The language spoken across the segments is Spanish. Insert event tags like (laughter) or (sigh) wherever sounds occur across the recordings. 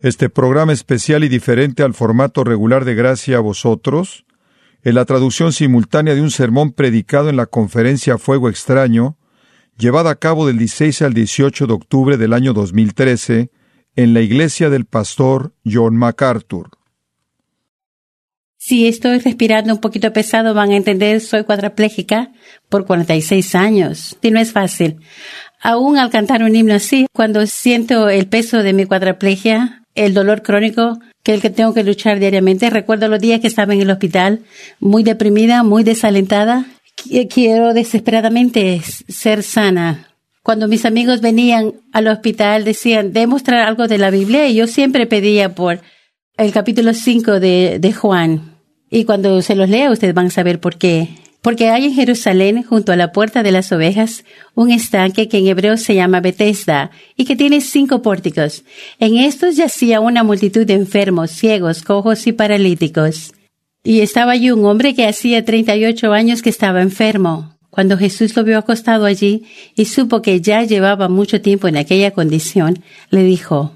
Este programa especial y diferente al formato regular de Gracia a vosotros, en la traducción simultánea de un sermón predicado en la conferencia Fuego Extraño, llevada a cabo del 16 al 18 de octubre del año 2013 en la iglesia del pastor John MacArthur. Si estoy respirando un poquito pesado, van a entender, soy cuadraplégica por 46 años. Y no es fácil. Aún al cantar un himno así, cuando siento el peso de mi cuadraplegia, el dolor crónico que el que tengo que luchar diariamente, recuerdo los días que estaba en el hospital, muy deprimida, muy desalentada. Quiero desesperadamente ser sana. Cuando mis amigos venían al hospital decían, demostrar algo de la Biblia y yo siempre pedía por el capítulo 5 de, de Juan. Y cuando se los lea, ustedes van a saber por qué. Porque hay en Jerusalén, junto a la puerta de las ovejas, un estanque que en hebreo se llama Bethesda y que tiene cinco pórticos. En estos yacía una multitud de enfermos, ciegos, cojos y paralíticos. Y estaba allí un hombre que hacía treinta y ocho años que estaba enfermo. Cuando Jesús lo vio acostado allí y supo que ya llevaba mucho tiempo en aquella condición, le dijo,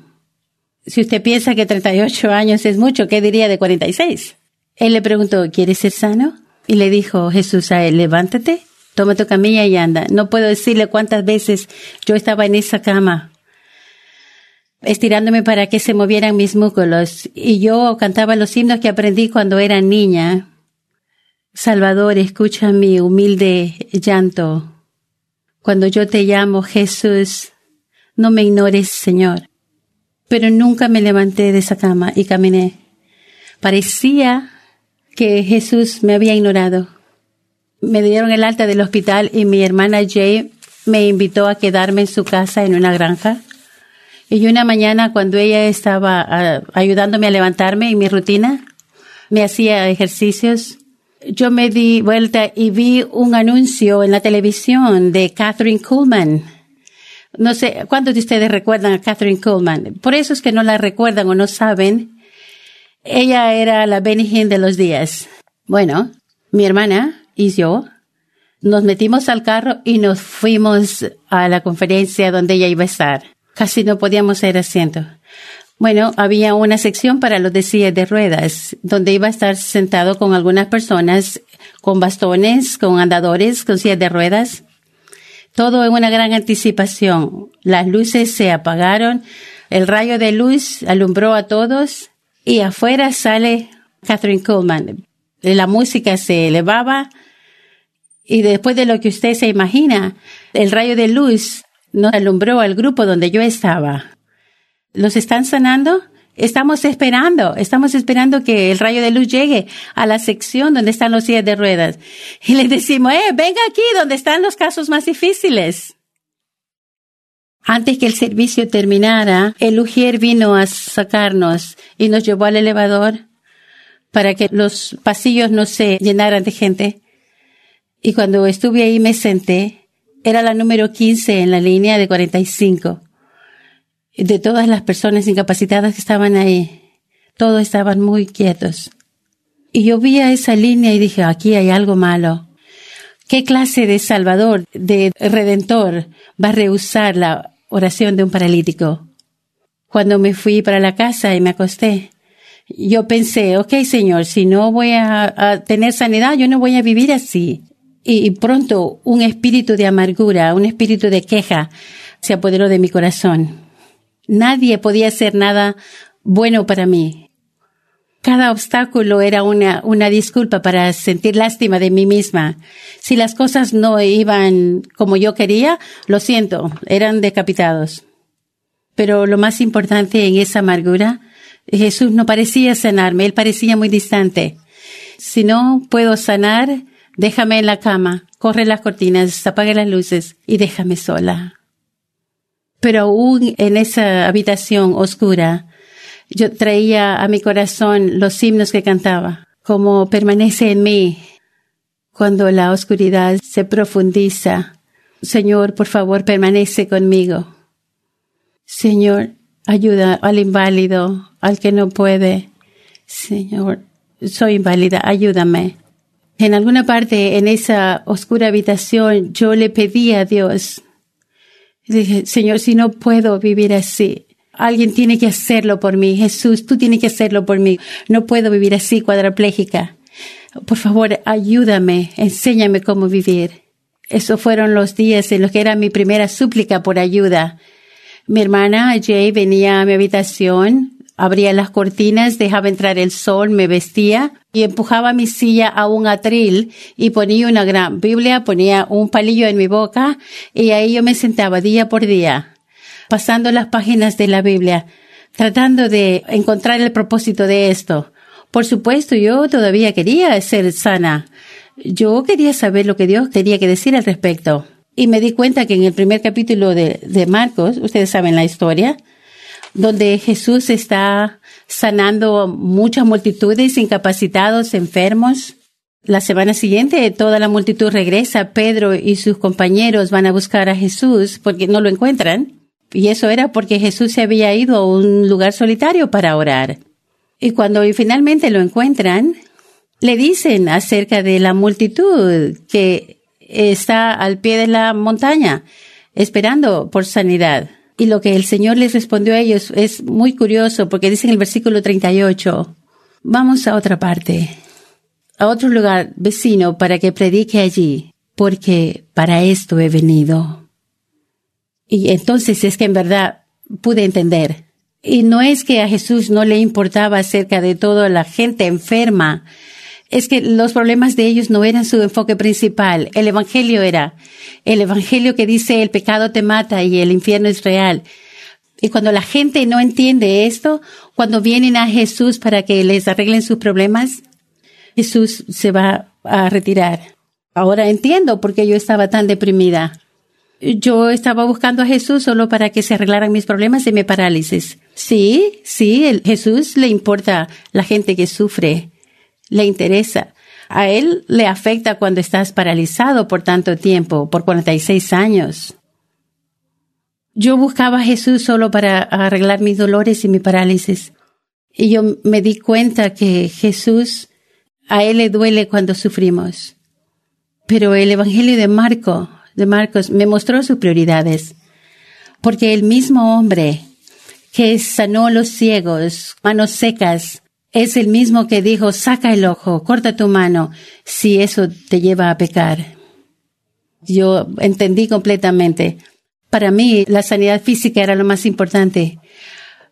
si usted piensa que 38 años es mucho, ¿qué diría de 46? Él le preguntó, ¿quieres ser sano? Y le dijo Jesús a él, levántate, toma tu camilla y anda. No puedo decirle cuántas veces yo estaba en esa cama, estirándome para que se movieran mis músculos. Y yo cantaba los himnos que aprendí cuando era niña. Salvador, escucha mi humilde llanto. Cuando yo te llamo, Jesús, no me ignores, Señor pero nunca me levanté de esa cama y caminé. Parecía que Jesús me había ignorado. Me dieron el alta del hospital y mi hermana Jay me invitó a quedarme en su casa en una granja. Y una mañana cuando ella estaba ah, ayudándome a levantarme en mi rutina, me hacía ejercicios, yo me di vuelta y vi un anuncio en la televisión de Catherine Kuhlman no sé, ¿cuántos de ustedes recuerdan a Catherine Coleman? Por eso es que no la recuerdan o no saben. Ella era la Hinn de los días. Bueno, mi hermana y yo nos metimos al carro y nos fuimos a la conferencia donde ella iba a estar. Casi no podíamos ir asiento. Bueno, había una sección para los de sillas de ruedas, donde iba a estar sentado con algunas personas con bastones, con andadores, con sillas de ruedas. Todo en una gran anticipación. Las luces se apagaron, el rayo de luz alumbró a todos y afuera sale Catherine Coleman. La música se elevaba y después de lo que usted se imagina, el rayo de luz nos alumbró al grupo donde yo estaba. ¿Los están sanando? Estamos esperando, estamos esperando que el rayo de luz llegue a la sección donde están los sillas de ruedas. Y le decimos, eh, venga aquí donde están los casos más difíciles. Antes que el servicio terminara, el Ujier vino a sacarnos y nos llevó al elevador para que los pasillos no se llenaran de gente. Y cuando estuve ahí me senté, era la número 15 en la línea de 45 de todas las personas incapacitadas que estaban ahí. Todos estaban muy quietos. Y yo vi a esa línea y dije, aquí hay algo malo. ¿Qué clase de Salvador, de Redentor, va a rehusar la oración de un paralítico? Cuando me fui para la casa y me acosté, yo pensé, ok, Señor, si no voy a, tener sanidad, yo no voy a vivir así. y pronto un espíritu de amargura, un espíritu de queja se apoderó de mi corazón. Nadie podía hacer nada bueno para mí. Cada obstáculo era una, una disculpa para sentir lástima de mí misma. Si las cosas no iban como yo quería, lo siento, eran decapitados. Pero lo más importante en esa amargura, Jesús no parecía sanarme, él parecía muy distante. Si no puedo sanar, déjame en la cama, corre las cortinas, apague las luces y déjame sola. Pero aún en esa habitación oscura, yo traía a mi corazón los himnos que cantaba, como permanece en mí cuando la oscuridad se profundiza. Señor, por favor, permanece conmigo. Señor, ayuda al inválido, al que no puede. Señor, soy inválida, ayúdame. En alguna parte en esa oscura habitación yo le pedí a Dios dije, Señor, si no puedo vivir así, Alguien tiene que hacerlo por mí. Jesús, tú tienes que hacerlo por mí. No puedo vivir así cuadraplégica. Por favor, ayúdame, enséñame cómo vivir. Esos fueron los días en los que era mi primera súplica por ayuda. Mi hermana Jay venía a mi habitación, abría las cortinas, dejaba entrar el sol, me vestía y empujaba mi silla a un atril y ponía una gran Biblia, ponía un palillo en mi boca y ahí yo me sentaba día por día pasando las páginas de la Biblia, tratando de encontrar el propósito de esto. Por supuesto, yo todavía quería ser sana. Yo quería saber lo que Dios tenía que decir al respecto. Y me di cuenta que en el primer capítulo de, Marcos, ustedes saben la historia, donde Jesús está sanando muchas multitudes, incapacitados, enfermos. La semana siguiente toda la multitud regresa, Pedro y sus compañeros van a buscar a Jesús porque no lo encuentran. Y eso era porque Jesús se había ido a un lugar solitario para orar. Y cuando finalmente lo encuentran, le dicen acerca de la multitud que está al pie de la montaña esperando por sanidad. Y lo que el Señor les respondió a ellos es muy curioso porque dice en el versículo 38, vamos a otra parte, a otro lugar vecino para que predique allí, porque para esto he venido. Y entonces es que en verdad pude entender. Y no es que a Jesús no le importaba acerca de toda la gente enferma. Es que los problemas de ellos no eran su enfoque principal. El Evangelio era el Evangelio que dice el pecado te mata y el infierno es real. Y cuando la gente no entiende esto, cuando vienen a Jesús para que les arreglen sus problemas, Jesús se va a retirar. Ahora entiendo por qué yo estaba tan deprimida yo estaba buscando a Jesús solo para que se arreglaran mis problemas de mi parálisis. Sí, sí, el Jesús le importa la gente que sufre, le interesa. A él le afecta cuando estás paralizado por tanto tiempo, por 46 años. Yo buscaba a Jesús solo para arreglar mis dolores y mi parálisis. Y yo me di cuenta que Jesús, a él le duele cuando sufrimos. Pero el Evangelio de Marco de Marcos me mostró sus prioridades, porque el mismo hombre que sanó los ciegos, manos secas, es el mismo que dijo, saca el ojo, corta tu mano, si eso te lleva a pecar. Yo entendí completamente. Para mí, la sanidad física era lo más importante.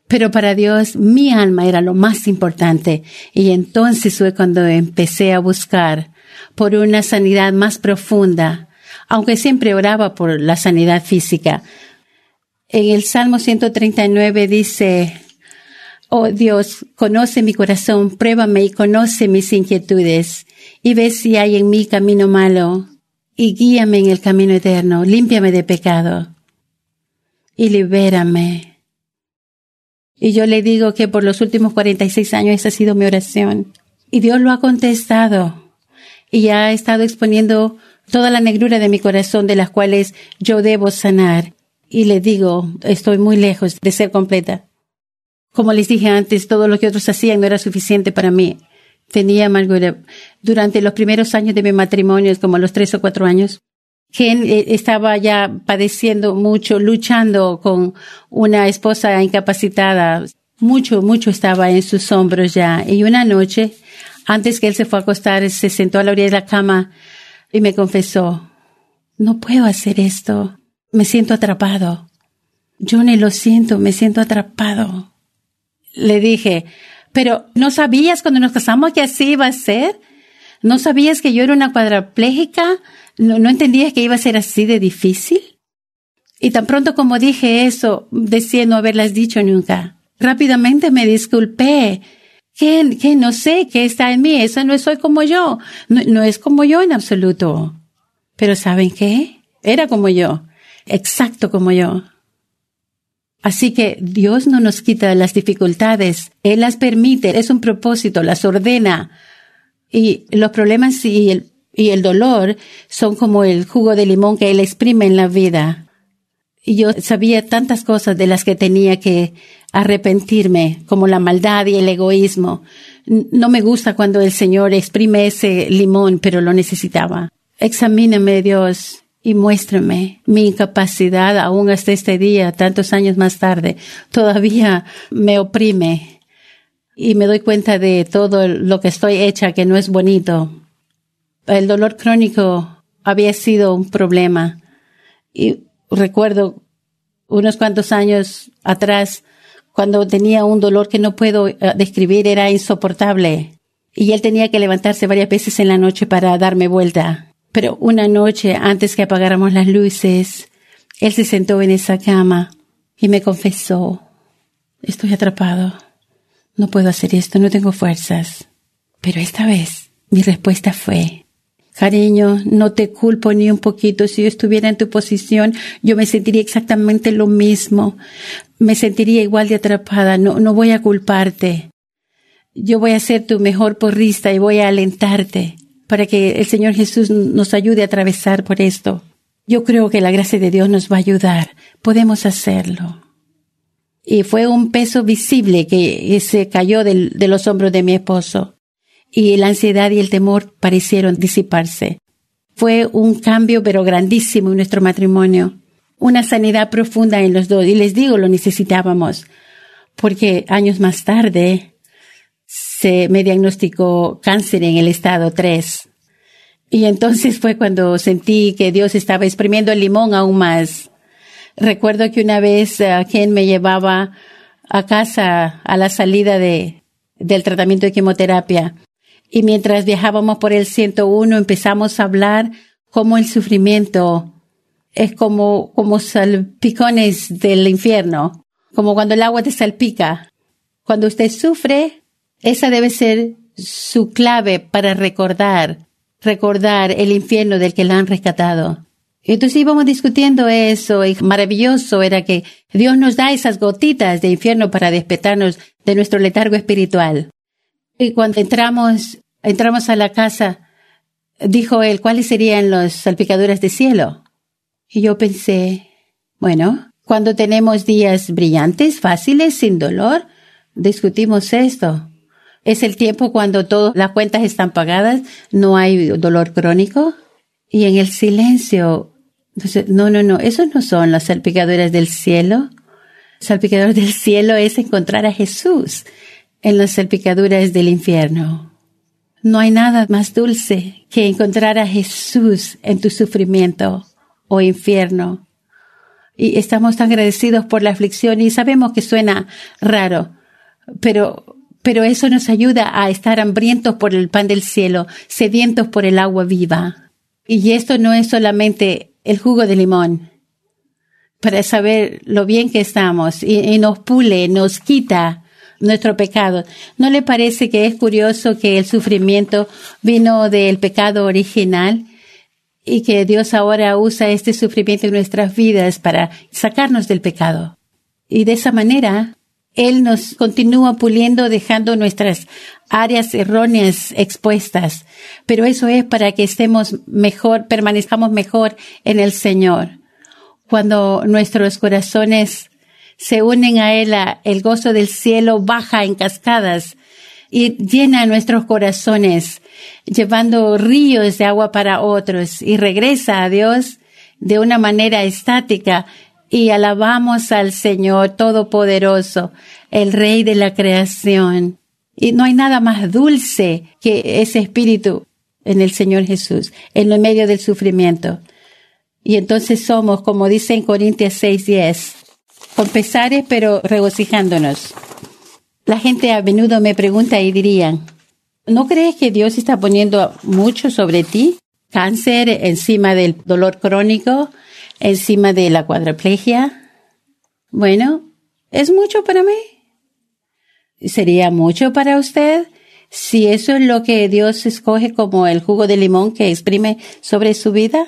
Pero para Dios, mi alma era lo más importante. Y entonces fue cuando empecé a buscar por una sanidad más profunda, aunque siempre oraba por la sanidad física. En el Salmo 139 dice, Oh Dios, conoce mi corazón, pruébame y conoce mis inquietudes, y ve si hay en mí camino malo, y guíame en el camino eterno, límpiame de pecado, y libérame. Y yo le digo que por los últimos 46 años esa ha sido mi oración, y Dios lo ha contestado, y ha estado exponiendo toda la negrura de mi corazón de las cuales yo debo sanar. Y le digo, estoy muy lejos de ser completa. Como les dije antes, todo lo que otros hacían no era suficiente para mí. Tenía amargura. Durante los primeros años de mi matrimonio, como los tres o cuatro años, Ken eh, estaba ya padeciendo mucho, luchando con una esposa incapacitada. Mucho, mucho estaba en sus hombros ya. Y una noche, antes que él se fue a acostar, se sentó a la orilla de la cama y me confesó, no puedo hacer esto, me siento atrapado. Yo ni lo siento, me siento atrapado. Le dije, pero ¿no sabías cuando nos casamos que así iba a ser? ¿No sabías que yo era una cuadraplégica? ¿No, no entendías que iba a ser así de difícil? Y tan pronto como dije eso, decía no haberlas dicho nunca. Rápidamente me disculpé que, no sé qué está en mí, eso no soy como yo, no, no es como yo en absoluto. Pero ¿saben qué? Era como yo, exacto como yo. Así que Dios no nos quita las dificultades, Él las permite, es un propósito, las ordena. Y los problemas y el, y el dolor son como el jugo de limón que Él exprime en la vida. Yo sabía tantas cosas de las que tenía que arrepentirme, como la maldad y el egoísmo. No me gusta cuando el Señor exprime ese limón, pero lo necesitaba. Examíname, Dios, y muéstrame mi incapacidad aún hasta este día, tantos años más tarde, todavía me oprime y me doy cuenta de todo lo que estoy hecha que no es bonito. El dolor crónico había sido un problema y recuerdo unos cuantos años atrás cuando tenía un dolor que no puedo eh, describir era insoportable. Y él tenía que levantarse varias veces en la noche para darme vuelta. Pero una noche, antes que apagáramos las luces, él se sentó en esa cama y me confesó, estoy atrapado, no puedo hacer esto, no tengo fuerzas. Pero esta vez mi respuesta fue, cariño, no te culpo ni un poquito, si yo estuviera en tu posición, yo me sentiría exactamente lo mismo, me sentiría igual de atrapada, no, no voy a culparte. Yo voy a ser tu mejor porrista y voy a alentarte para que el Señor Jesús nos ayude a atravesar por esto. Yo creo que la gracia de Dios nos va a ayudar. Podemos hacerlo. Y fue un peso visible que se cayó de los hombros de mi esposo. Y la ansiedad y el temor parecieron disiparse. Fue un cambio pero grandísimo en nuestro matrimonio. Una sanidad profunda en los dos. Y les digo, lo necesitábamos. Porque años más tarde, se me diagnosticó cáncer en el estado 3. Y entonces fue cuando sentí que Dios estaba exprimiendo el limón aún más. Recuerdo que una vez uh, quien me llevaba a casa a la salida de, del tratamiento de quimioterapia. Y mientras viajábamos por el 101 empezamos a hablar cómo el sufrimiento es como, como salpicones del infierno, como cuando el agua te salpica. Cuando usted sufre, esa debe ser su clave para recordar, recordar el infierno del que la han rescatado. Entonces íbamos discutiendo eso y maravilloso era que Dios nos da esas gotitas de infierno para despertarnos de nuestro letargo espiritual. Y cuando entramos, entramos a la casa, dijo él, ¿cuáles serían los salpicaduras de cielo? Y yo pensé, bueno, cuando tenemos días brillantes, fáciles, sin dolor, discutimos esto. Es el tiempo cuando todas las cuentas están pagadas, no hay dolor crónico. Y en el silencio, no, no, no, esos no son las salpicaduras del cielo. Salpicador del cielo es encontrar a Jesús en las salpicaduras del infierno. No hay nada más dulce que encontrar a Jesús en tu sufrimiento o infierno. Y estamos tan agradecidos por la aflicción y sabemos que suena raro, pero pero eso nos ayuda a estar hambrientos por el pan del cielo, sedientos por el agua viva. Y esto no es solamente el jugo de limón, para saber lo bien que estamos y, nos pule, nos quita nuestro pecado. ¿No le parece que es curioso que el sufrimiento vino del pecado original y que Dios ahora usa este sufrimiento en nuestras vidas para sacarnos del pecado? Y de esa manera él nos continúa puliendo dejando nuestras áreas erróneas expuestas, pero eso es para que estemos mejor, permanezcamos mejor en el Señor. Cuando nuestros corazones se unen a Él, el gozo del cielo baja en cascadas y llena nuestros corazones, llevando ríos de agua para otros y regresa a Dios de una manera estática y alabamos al Señor Todopoderoso, el Rey de la creación. Y no hay nada más dulce que ese espíritu en el Señor Jesús, en el medio del sufrimiento. Y entonces somos, como dice en Corintias 6:10, con pesares pero regocijándonos. La gente a menudo me pregunta y dirían, ¿no crees que Dios está poniendo mucho sobre ti? Cáncer encima del dolor crónico, encima de la cuadriplegia. Bueno, ¿es mucho para mí? ¿Sería mucho para usted? Si eso es lo que Dios escoge como el jugo de limón que exprime sobre su vida.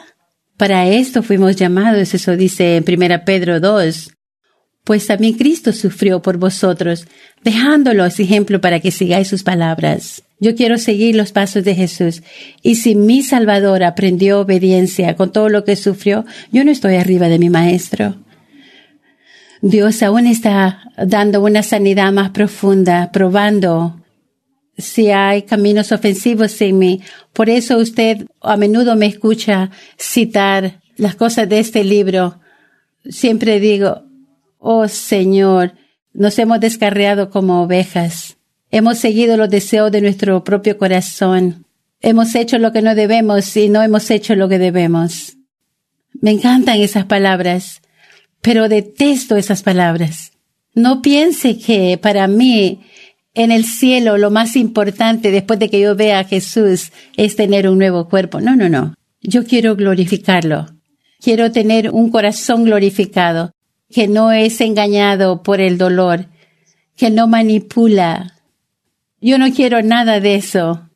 Para esto fuimos llamados, eso dice en 1 Pedro 2. Pues también Cristo sufrió por vosotros, dejándolos ejemplo para que sigáis sus palabras. Yo quiero seguir los pasos de Jesús. Y si mi Salvador aprendió obediencia con todo lo que sufrió, yo no estoy arriba de mi Maestro. Dios aún está dando una sanidad más profunda, probando si hay caminos ofensivos en mí. Por eso usted a menudo me escucha citar las cosas de este libro, siempre digo, oh Señor, nos hemos descarriado como ovejas. Hemos seguido los deseos de nuestro propio corazón. Hemos hecho lo que no debemos y no hemos hecho lo que debemos. Me encantan esas palabras, pero detesto esas palabras. No piense que para mí en el cielo lo más importante después de que yo vea a Jesús es tener un nuevo cuerpo. No, no, no. Yo quiero glorificarlo. Quiero tener un corazón glorificado, que no es engañado por el dolor, que no manipula. Yo no quiero nada de eso.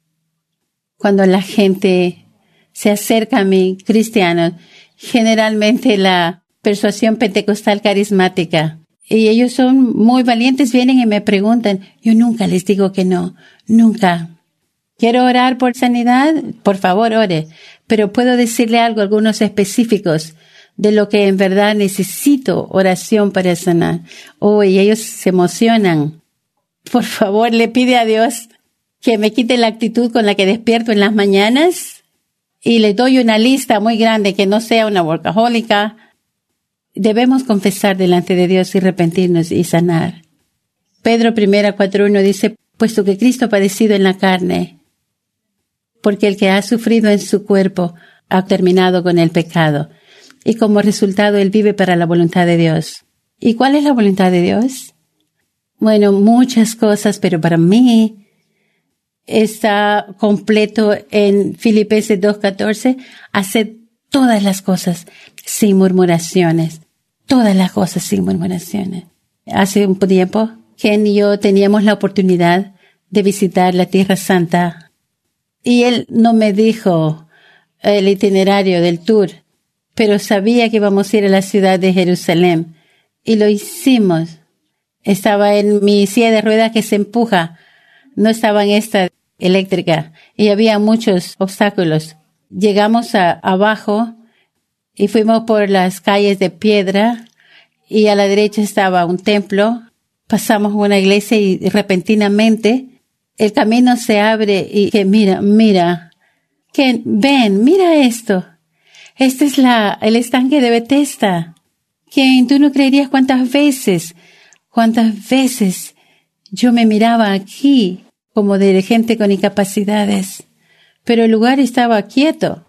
Cuando la gente se acerca a mí, cristianos, generalmente la persuasión pentecostal carismática, y ellos son muy valientes, vienen y me preguntan, yo nunca les digo que no, nunca. ¿Quiero orar por sanidad? Por favor, ore. Pero puedo decirle algo, algunos específicos de lo que en verdad necesito oración para sanar. Oh, y ellos se emocionan. Por favor, le pide a Dios que me quite la actitud con la que despierto en las mañanas y le doy una lista muy grande que no sea una workahólica, Debemos confesar delante de Dios y arrepentirnos y sanar. Pedro 1 4.1 dice, puesto que Cristo ha padecido en la carne, porque el que ha sufrido en su cuerpo ha terminado con el pecado, y como resultado él vive para la voluntad de Dios. ¿Y cuál es la voluntad de Dios? Bueno, muchas cosas, pero para mí está completo en Filipenses 2.14, hacer todas las cosas sin murmuraciones todas las cosas sin murmuraciones. Hace un tiempo, Ken y yo teníamos la oportunidad de visitar la Tierra Santa y él no me dijo el itinerario del tour, pero sabía que íbamos a ir a la ciudad de Jerusalén y lo hicimos. Estaba en mi silla de ruedas que se empuja, no estaba en esta eléctrica y había muchos obstáculos. Llegamos a, abajo y fuimos por las calles de piedra y a la derecha estaba un templo. Pasamos una iglesia y repentinamente el camino se abre y que mira, mira, que ven, mira esto. Este es la, el estanque de Bethesda. Que tú no creerías cuántas veces, cuántas veces yo me miraba aquí como de gente con incapacidades. Pero el lugar estaba quieto.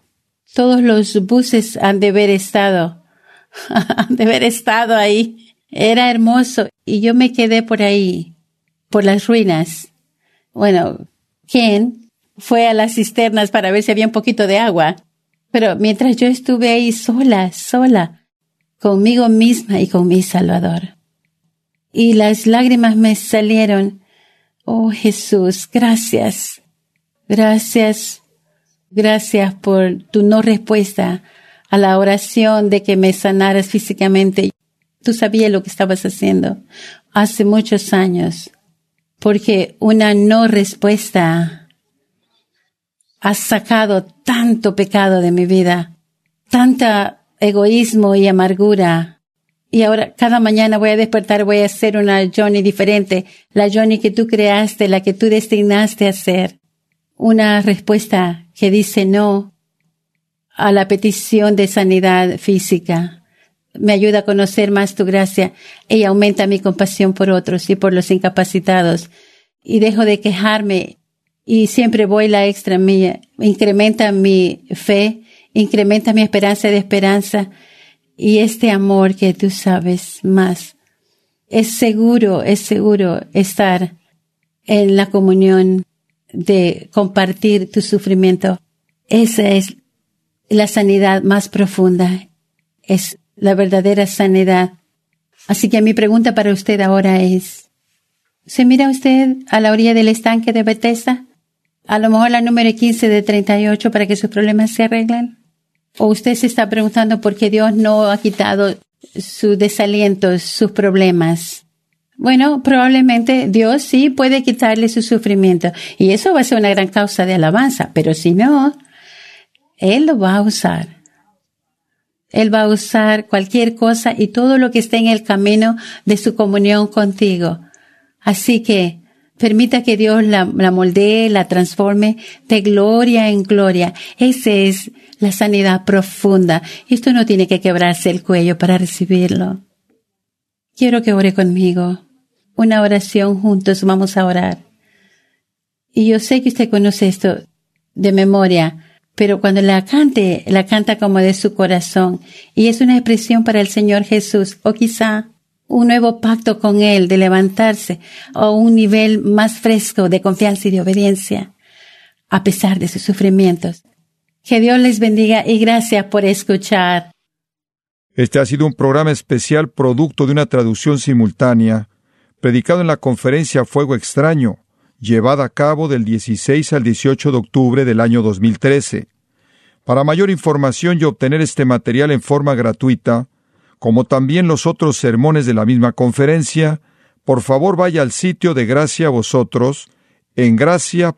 Todos los buses han de haber estado, (laughs) han de haber estado ahí. Era hermoso y yo me quedé por ahí, por las ruinas. Bueno, ¿quién fue a las cisternas para ver si había un poquito de agua? Pero mientras yo estuve ahí sola, sola, conmigo misma y con mi Salvador. Y las lágrimas me salieron. Oh Jesús, gracias. Gracias Gracias por tu no respuesta a la oración de que me sanaras físicamente. Tú sabías lo que estabas haciendo hace muchos años, porque una no respuesta ha sacado tanto pecado de mi vida, tanta egoísmo y amargura. Y ahora cada mañana voy a despertar, voy a ser una Johnny diferente, la Johnny que tú creaste, la que tú destinaste a ser. Una respuesta que dice no a la petición de sanidad física. Me ayuda a conocer más tu gracia y aumenta mi compasión por otros y por los incapacitados. Y dejo de quejarme y siempre voy la extra mía. Incrementa mi fe, incrementa mi esperanza de esperanza y este amor que tú sabes más. Es seguro, es seguro estar en la comunión de compartir tu sufrimiento. Esa es la sanidad más profunda. Es la verdadera sanidad. Así que mi pregunta para usted ahora es, ¿se mira usted a la orilla del estanque de Bethesda? A lo mejor la número 15 de 38 para que sus problemas se arreglen. ¿O usted se está preguntando por qué Dios no ha quitado sus desalientos, sus problemas? Bueno, probablemente Dios sí puede quitarle su sufrimiento y eso va a ser una gran causa de alabanza, pero si no, Él lo va a usar. Él va a usar cualquier cosa y todo lo que esté en el camino de su comunión contigo. Así que Permita que Dios la, la moldee, la transforme de gloria en gloria. Esa es la sanidad profunda. Esto no tiene que quebrarse el cuello para recibirlo. Quiero que ore conmigo. Una oración juntos, vamos a orar. Y yo sé que usted conoce esto de memoria, pero cuando la cante, la canta como de su corazón. Y es una expresión para el Señor Jesús, o quizá un nuevo pacto con Él de levantarse, o un nivel más fresco de confianza y de obediencia, a pesar de sus sufrimientos. Que Dios les bendiga y gracias por escuchar. Este ha sido un programa especial producto de una traducción simultánea, predicado en la conferencia Fuego Extraño, llevada a cabo del 16 al 18 de octubre del año 2013. Para mayor información y obtener este material en forma gratuita, como también los otros sermones de la misma conferencia, por favor vaya al sitio de Gracia a Vosotros en gracia.org.